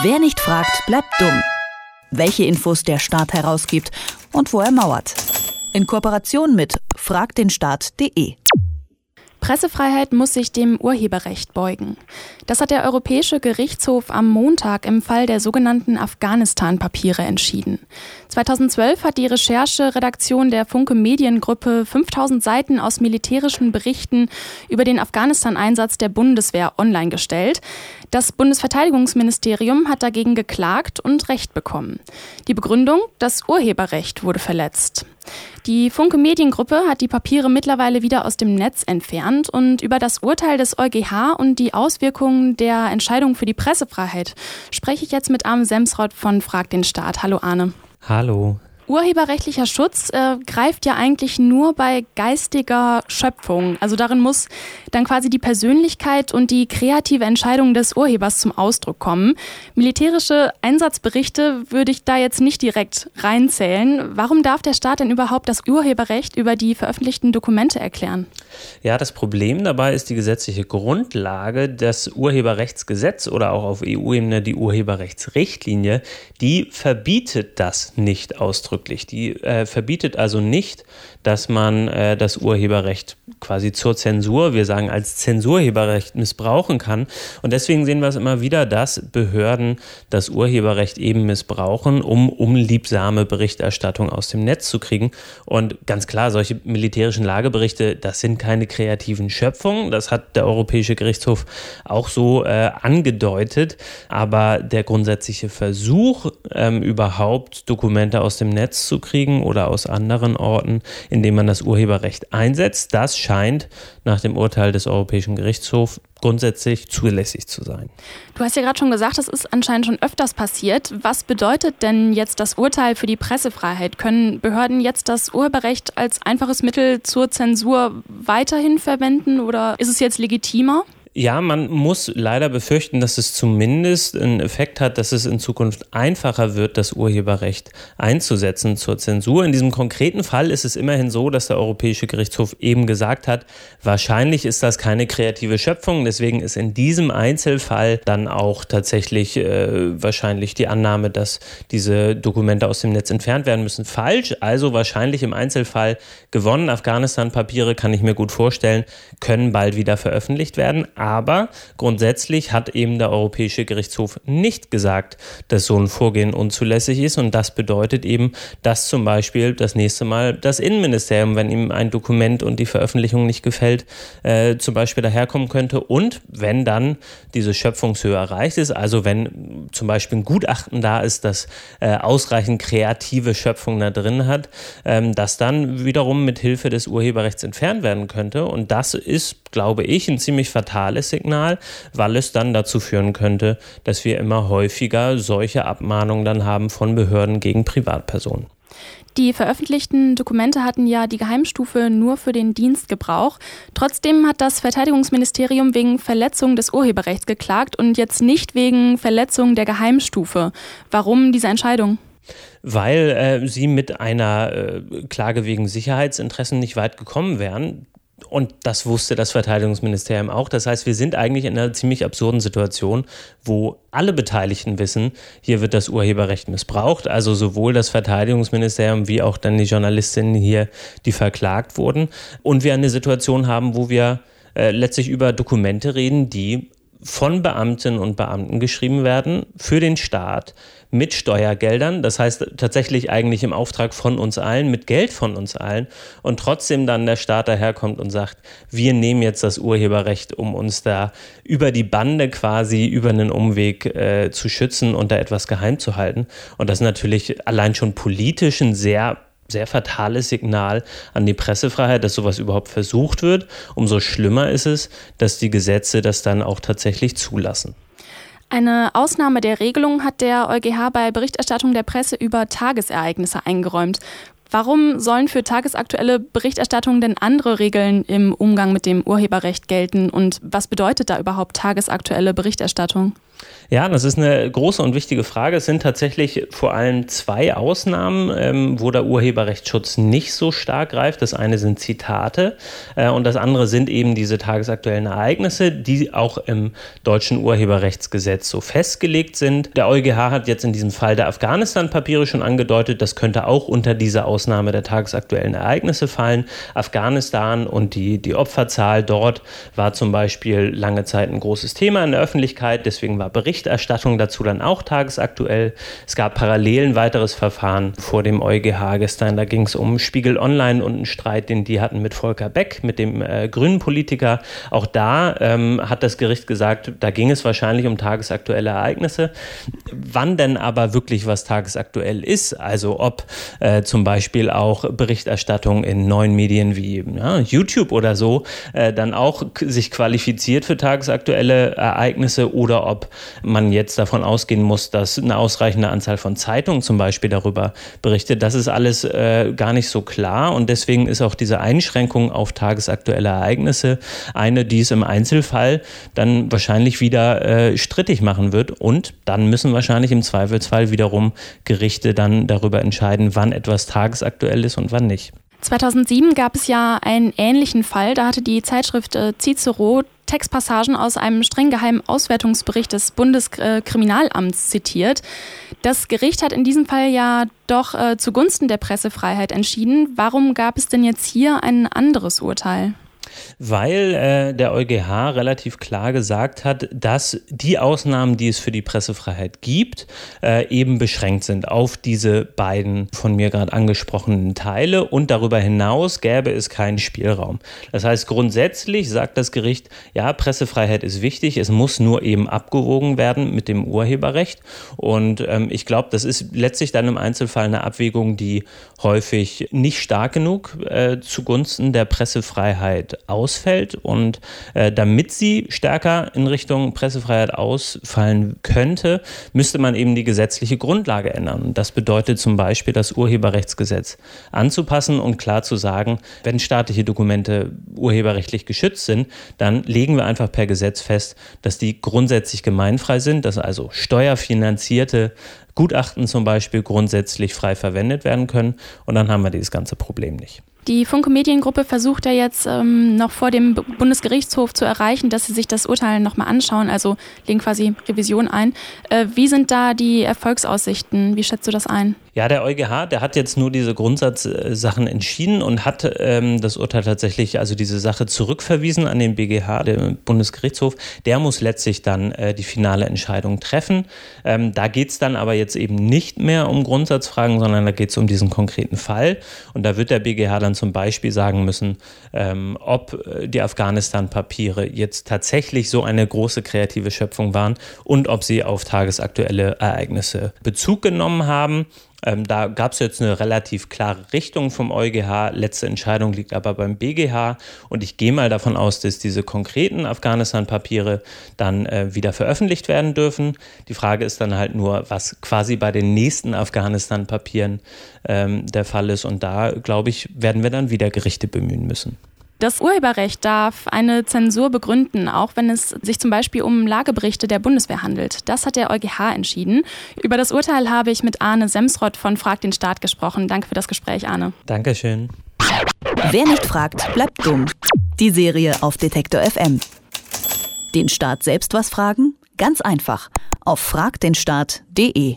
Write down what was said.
Wer nicht fragt, bleibt dumm. Welche Infos der Staat herausgibt und wo er mauert. In Kooperation mit fragdenstaat.de. Pressefreiheit muss sich dem Urheberrecht beugen. Das hat der Europäische Gerichtshof am Montag im Fall der sogenannten Afghanistan-Papiere entschieden. 2012 hat die Rechercheredaktion der Funke Mediengruppe 5000 Seiten aus militärischen Berichten über den Afghanistan-Einsatz der Bundeswehr online gestellt. Das Bundesverteidigungsministerium hat dagegen geklagt und Recht bekommen. Die Begründung, das Urheberrecht wurde verletzt. Die Funke Mediengruppe hat die Papiere mittlerweile wieder aus dem Netz entfernt und über das Urteil des EuGH und die Auswirkungen der Entscheidung für die Pressefreiheit spreche ich jetzt mit Arne Semsrott von Frag den Staat. Hallo Arne. Hallo. Urheberrechtlicher Schutz äh, greift ja eigentlich nur bei geistiger Schöpfung. Also darin muss dann quasi die Persönlichkeit und die kreative Entscheidung des Urhebers zum Ausdruck kommen. Militärische Einsatzberichte würde ich da jetzt nicht direkt reinzählen. Warum darf der Staat denn überhaupt das Urheberrecht über die veröffentlichten Dokumente erklären? Ja, das Problem dabei ist die gesetzliche Grundlage, das Urheberrechtsgesetz oder auch auf EU-Ebene die Urheberrechtsrichtlinie, die verbietet das nicht ausdrücklich. Die äh, verbietet also nicht, dass man äh, das Urheberrecht quasi zur Zensur, wir sagen als Zensurheberrecht missbrauchen kann. Und deswegen sehen wir es immer wieder, dass Behörden das Urheberrecht eben missbrauchen, um unliebsame Berichterstattung aus dem Netz zu kriegen. Und ganz klar, solche militärischen Lageberichte, das sind keine kreativen Schöpfungen. Das hat der Europäische Gerichtshof auch so äh, angedeutet. Aber der grundsätzliche Versuch, ähm, überhaupt Dokumente aus dem Netz zu kriegen oder aus anderen Orten, indem man das Urheberrecht einsetzt, das scheint nach dem Urteil des Europäischen Gerichtshofs grundsätzlich zulässig zu sein. Du hast ja gerade schon gesagt, das ist anscheinend schon öfters passiert. Was bedeutet denn jetzt das Urteil für die Pressefreiheit? Können Behörden jetzt das Urheberrecht als einfaches Mittel zur Zensur weiterhin verwenden oder ist es jetzt legitimer? Ja, man muss leider befürchten, dass es zumindest einen Effekt hat, dass es in Zukunft einfacher wird, das Urheberrecht einzusetzen zur Zensur. In diesem konkreten Fall ist es immerhin so, dass der Europäische Gerichtshof eben gesagt hat, wahrscheinlich ist das keine kreative Schöpfung. Deswegen ist in diesem Einzelfall dann auch tatsächlich äh, wahrscheinlich die Annahme, dass diese Dokumente aus dem Netz entfernt werden müssen, falsch. Also wahrscheinlich im Einzelfall gewonnen. Afghanistan-Papiere kann ich mir gut vorstellen, können bald wieder veröffentlicht werden aber grundsätzlich hat eben der Europäische Gerichtshof nicht gesagt, dass so ein Vorgehen unzulässig ist. Und das bedeutet eben, dass zum Beispiel das nächste Mal das Innenministerium, wenn ihm ein Dokument und die Veröffentlichung nicht gefällt, äh, zum Beispiel daherkommen könnte. Und wenn dann diese Schöpfungshöhe erreicht ist, also wenn zum Beispiel ein Gutachten da ist, das äh, ausreichend kreative Schöpfung da drin hat, ähm, das dann wiederum mit Hilfe des Urheberrechts entfernt werden könnte. Und das ist, glaube ich, ein ziemlich fatales fatales Signal, weil es dann dazu führen könnte, dass wir immer häufiger solche Abmahnungen dann haben von Behörden gegen Privatpersonen. Die veröffentlichten Dokumente hatten ja die Geheimstufe nur für den Dienstgebrauch. Trotzdem hat das Verteidigungsministerium wegen Verletzung des Urheberrechts geklagt und jetzt nicht wegen Verletzung der Geheimstufe. Warum diese Entscheidung? Weil äh, sie mit einer äh, Klage wegen Sicherheitsinteressen nicht weit gekommen wären. Und das wusste das Verteidigungsministerium auch. Das heißt, wir sind eigentlich in einer ziemlich absurden Situation, wo alle Beteiligten wissen, hier wird das Urheberrecht missbraucht. Also sowohl das Verteidigungsministerium wie auch dann die Journalistinnen hier, die verklagt wurden. Und wir eine Situation haben, wo wir äh, letztlich über Dokumente reden, die von Beamtinnen und Beamten geschrieben werden für den Staat mit Steuergeldern, das heißt tatsächlich eigentlich im Auftrag von uns allen, mit Geld von uns allen und trotzdem dann der Staat daherkommt und sagt, wir nehmen jetzt das Urheberrecht, um uns da über die Bande quasi über einen Umweg äh, zu schützen und da etwas geheim zu halten. Und das ist natürlich allein schon politisch ein sehr sehr fatales Signal an die Pressefreiheit, dass sowas überhaupt versucht wird. Umso schlimmer ist es, dass die Gesetze das dann auch tatsächlich zulassen. Eine Ausnahme der Regelung hat der EuGH bei Berichterstattung der Presse über Tagesereignisse eingeräumt. Warum sollen für tagesaktuelle Berichterstattung denn andere Regeln im Umgang mit dem Urheberrecht gelten und was bedeutet da überhaupt tagesaktuelle Berichterstattung? Ja, das ist eine große und wichtige Frage. Es sind tatsächlich vor allem zwei Ausnahmen, ähm, wo der Urheberrechtsschutz nicht so stark greift. Das eine sind Zitate äh, und das andere sind eben diese tagesaktuellen Ereignisse, die auch im deutschen Urheberrechtsgesetz so festgelegt sind. Der EuGH hat jetzt in diesem Fall der Afghanistan-Papiere schon angedeutet, das könnte auch unter diese Ausnahme der tagesaktuellen Ereignisse fallen. Afghanistan und die, die Opferzahl dort war zum Beispiel lange Zeit ein großes Thema in der Öffentlichkeit, deswegen war Berichterstattung dazu dann auch tagesaktuell. Es gab parallel ein weiteres Verfahren vor dem EuGH gestern. Da ging es um Spiegel Online und einen Streit, den die hatten mit Volker Beck, mit dem äh, grünen Politiker. Auch da ähm, hat das Gericht gesagt, da ging es wahrscheinlich um tagesaktuelle Ereignisse. Wann denn aber wirklich was tagesaktuell ist, also ob äh, zum Beispiel auch Berichterstattung in neuen Medien wie ja, YouTube oder so äh, dann auch sich qualifiziert für tagesaktuelle Ereignisse oder ob man jetzt davon ausgehen muss, dass eine ausreichende Anzahl von Zeitungen zum Beispiel darüber berichtet. Das ist alles äh, gar nicht so klar und deswegen ist auch diese Einschränkung auf tagesaktuelle Ereignisse eine, die es im Einzelfall dann wahrscheinlich wieder äh, strittig machen wird und dann müssen wahrscheinlich im Zweifelsfall wiederum Gerichte dann darüber entscheiden, wann etwas tagesaktuell ist und wann nicht. 2007 gab es ja einen ähnlichen Fall. Da hatte die Zeitschrift äh, Cicero Textpassagen aus einem streng geheimen Auswertungsbericht des Bundeskriminalamts zitiert. Das Gericht hat in diesem Fall ja doch äh, zugunsten der Pressefreiheit entschieden. Warum gab es denn jetzt hier ein anderes Urteil? Weil äh, der EuGH relativ klar gesagt hat, dass die Ausnahmen, die es für die Pressefreiheit gibt, äh, eben beschränkt sind auf diese beiden von mir gerade angesprochenen Teile und darüber hinaus gäbe es keinen Spielraum. Das heißt, grundsätzlich sagt das Gericht, ja, Pressefreiheit ist wichtig, es muss nur eben abgewogen werden mit dem Urheberrecht und ähm, ich glaube, das ist letztlich dann im Einzelfall eine Abwägung, die häufig nicht stark genug äh, zugunsten der Pressefreiheit ausfällt. Und äh, damit sie stärker in Richtung Pressefreiheit ausfallen könnte, müsste man eben die gesetzliche Grundlage ändern. Das bedeutet zum Beispiel, das Urheberrechtsgesetz anzupassen und klar zu sagen, wenn staatliche Dokumente urheberrechtlich geschützt sind, dann legen wir einfach per Gesetz fest, dass die grundsätzlich gemeinfrei sind, dass also steuerfinanzierte Gutachten zum Beispiel grundsätzlich frei verwendet werden können. Und dann haben wir dieses ganze Problem nicht. Die Funke Mediengruppe versucht ja jetzt ähm, noch vor dem Bundesgerichtshof zu erreichen, dass sie sich das Urteil nochmal anschauen, also legen quasi Revision ein. Äh, wie sind da die Erfolgsaussichten? Wie schätzt du das ein? Ja, der EuGH, der hat jetzt nur diese Grundsatzsachen entschieden und hat ähm, das Urteil tatsächlich, also diese Sache zurückverwiesen an den BGH, den Bundesgerichtshof. Der muss letztlich dann äh, die finale Entscheidung treffen. Ähm, da geht es dann aber jetzt eben nicht mehr um Grundsatzfragen, sondern da geht es um diesen konkreten Fall. Und da wird der BGH dann zum Beispiel sagen müssen, ähm, ob äh, die Afghanistan-Papiere jetzt tatsächlich so eine große kreative Schöpfung waren und ob sie auf tagesaktuelle Ereignisse Bezug genommen haben. Ähm, da gab es jetzt eine relativ klare Richtung vom EuGH. Letzte Entscheidung liegt aber beim BGH. Und ich gehe mal davon aus, dass diese konkreten Afghanistan-Papiere dann äh, wieder veröffentlicht werden dürfen. Die Frage ist dann halt nur, was quasi bei den nächsten Afghanistan-Papieren ähm, der Fall ist. Und da, glaube ich, werden wir dann wieder Gerichte bemühen müssen. Das Urheberrecht darf eine Zensur begründen, auch wenn es sich zum Beispiel um Lageberichte der Bundeswehr handelt. Das hat der EuGH entschieden. Über das Urteil habe ich mit Arne Semsrott von Frag den Staat gesprochen. Danke für das Gespräch, Arne. Dankeschön. Wer nicht fragt, bleibt dumm. Die Serie auf Detektor FM. Den Staat selbst was fragen? Ganz einfach. Auf fragdenstaat.de.